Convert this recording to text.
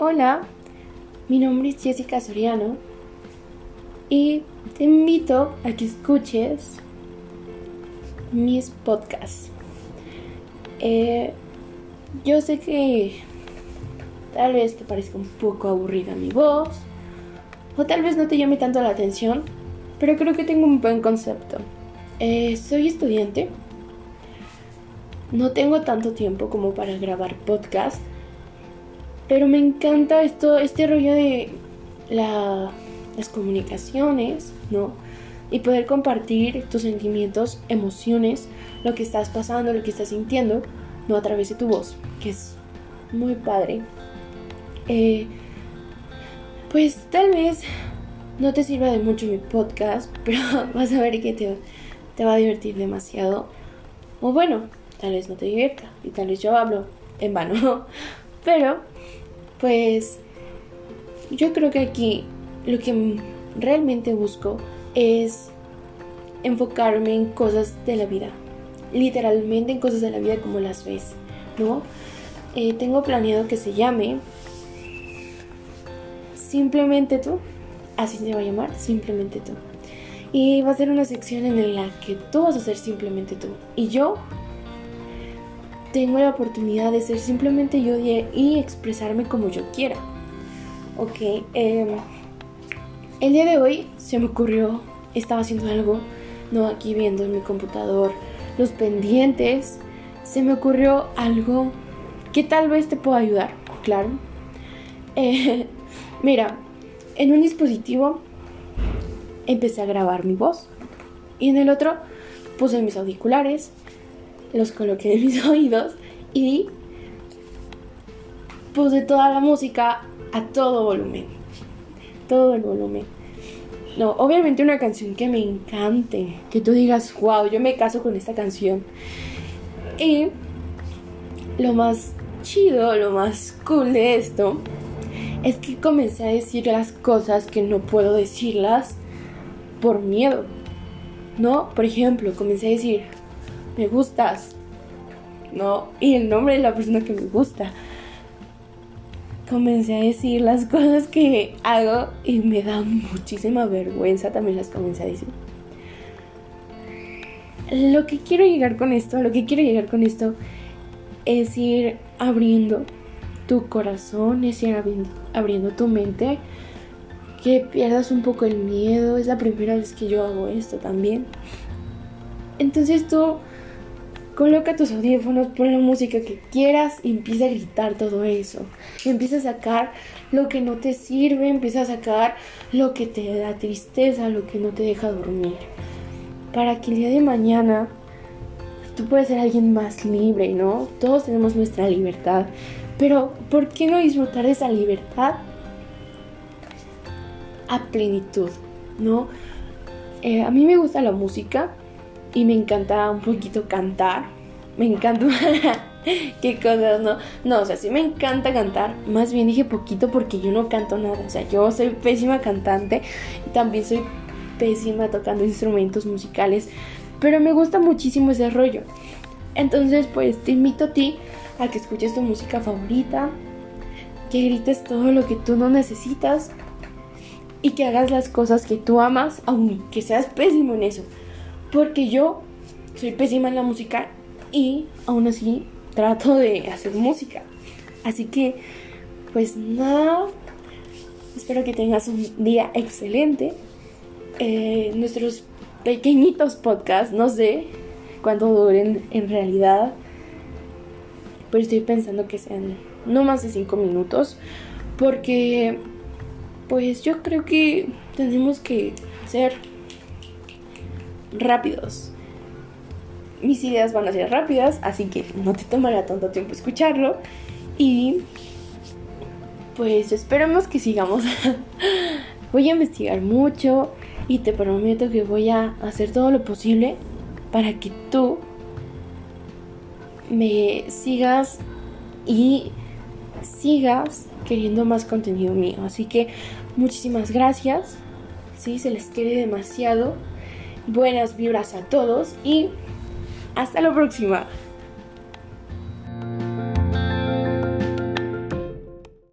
Hola, mi nombre es Jessica Soriano y te invito a que escuches mis podcasts. Eh, yo sé que tal vez te parezca un poco aburrida mi voz o tal vez no te llame tanto la atención, pero creo que tengo un buen concepto. Eh, soy estudiante, no tengo tanto tiempo como para grabar podcast pero me encanta esto, este rollo de las comunicaciones, ¿no? Y poder compartir tus sentimientos, emociones, lo que estás pasando, lo que estás sintiendo, ¿no? A través de tu voz, que es muy padre. Eh, pues tal vez no te sirva de mucho mi podcast, pero vas a ver que te, te va a divertir demasiado. O bueno, tal vez no te divierta y tal vez yo hablo en vano. Pero pues yo creo que aquí lo que realmente busco es enfocarme en cosas de la vida, literalmente en cosas de la vida como las ves, ¿no? Eh, tengo planeado que se llame Simplemente tú, así se va a llamar, Simplemente tú. Y va a ser una sección en la que tú vas a ser simplemente tú. Y yo tengo la oportunidad de ser simplemente yo y expresarme como yo quiera. Ok, em, el día de hoy se me ocurrió, estaba haciendo algo, no aquí viendo en mi computador los pendientes, se me ocurrió algo que tal vez te pueda ayudar, claro. Eh, mira, en un dispositivo empecé a grabar mi voz y en el otro puse mis auriculares los coloqué en mis oídos y puse toda la música a todo volumen. Todo el volumen. No, obviamente una canción que me encante, que tú digas, wow, yo me caso con esta canción. Y lo más chido, lo más cool de esto, es que comencé a decir las cosas que no puedo decirlas por miedo. ¿No? Por ejemplo, comencé a decir, me gustas, ¿no? Y el nombre de la persona que me gusta. Comencé a decir las cosas que hago y me da muchísima vergüenza, también las comencé a decir. Lo que quiero llegar con esto, lo que quiero llegar con esto es ir abriendo tu corazón, es ir abriendo, tu mente, que pierdas un poco el miedo. Es la primera vez que yo hago esto también. Entonces tú Coloca tus audífonos, pon la música que quieras y empieza a gritar todo eso. empieza a sacar lo que no te sirve, empieza a sacar lo que te da tristeza, lo que no te deja dormir. Para que el día de mañana tú puedas ser alguien más libre, ¿no? Todos tenemos nuestra libertad. Pero, ¿por qué no disfrutar de esa libertad a plenitud, ¿no? Eh, a mí me gusta la música, y me encanta un poquito cantar. Me encanta. Qué cosas, ¿no? No, o sea, sí me encanta cantar. Más bien dije poquito porque yo no canto nada. O sea, yo soy pésima cantante. Y también soy pésima tocando instrumentos musicales. Pero me gusta muchísimo ese rollo. Entonces, pues te invito a ti a que escuches tu música favorita. Que grites todo lo que tú no necesitas. Y que hagas las cosas que tú amas, aunque seas pésimo en eso. Porque yo soy pésima en la música y aún así trato de hacer música. Así que, pues nada, espero que tengas un día excelente. Eh, nuestros pequeñitos podcasts, no sé cuánto duren en realidad, pero estoy pensando que sean no más de 5 minutos, porque pues yo creo que tenemos que ser rápidos. Mis ideas van a ser rápidas, así que no te tomará tanto tiempo escucharlo. Y pues esperemos que sigamos. voy a investigar mucho y te prometo que voy a hacer todo lo posible para que tú me sigas y sigas queriendo más contenido mío. Así que muchísimas gracias. Sí, se les quiere demasiado buenas vibras a todos y hasta la próxima.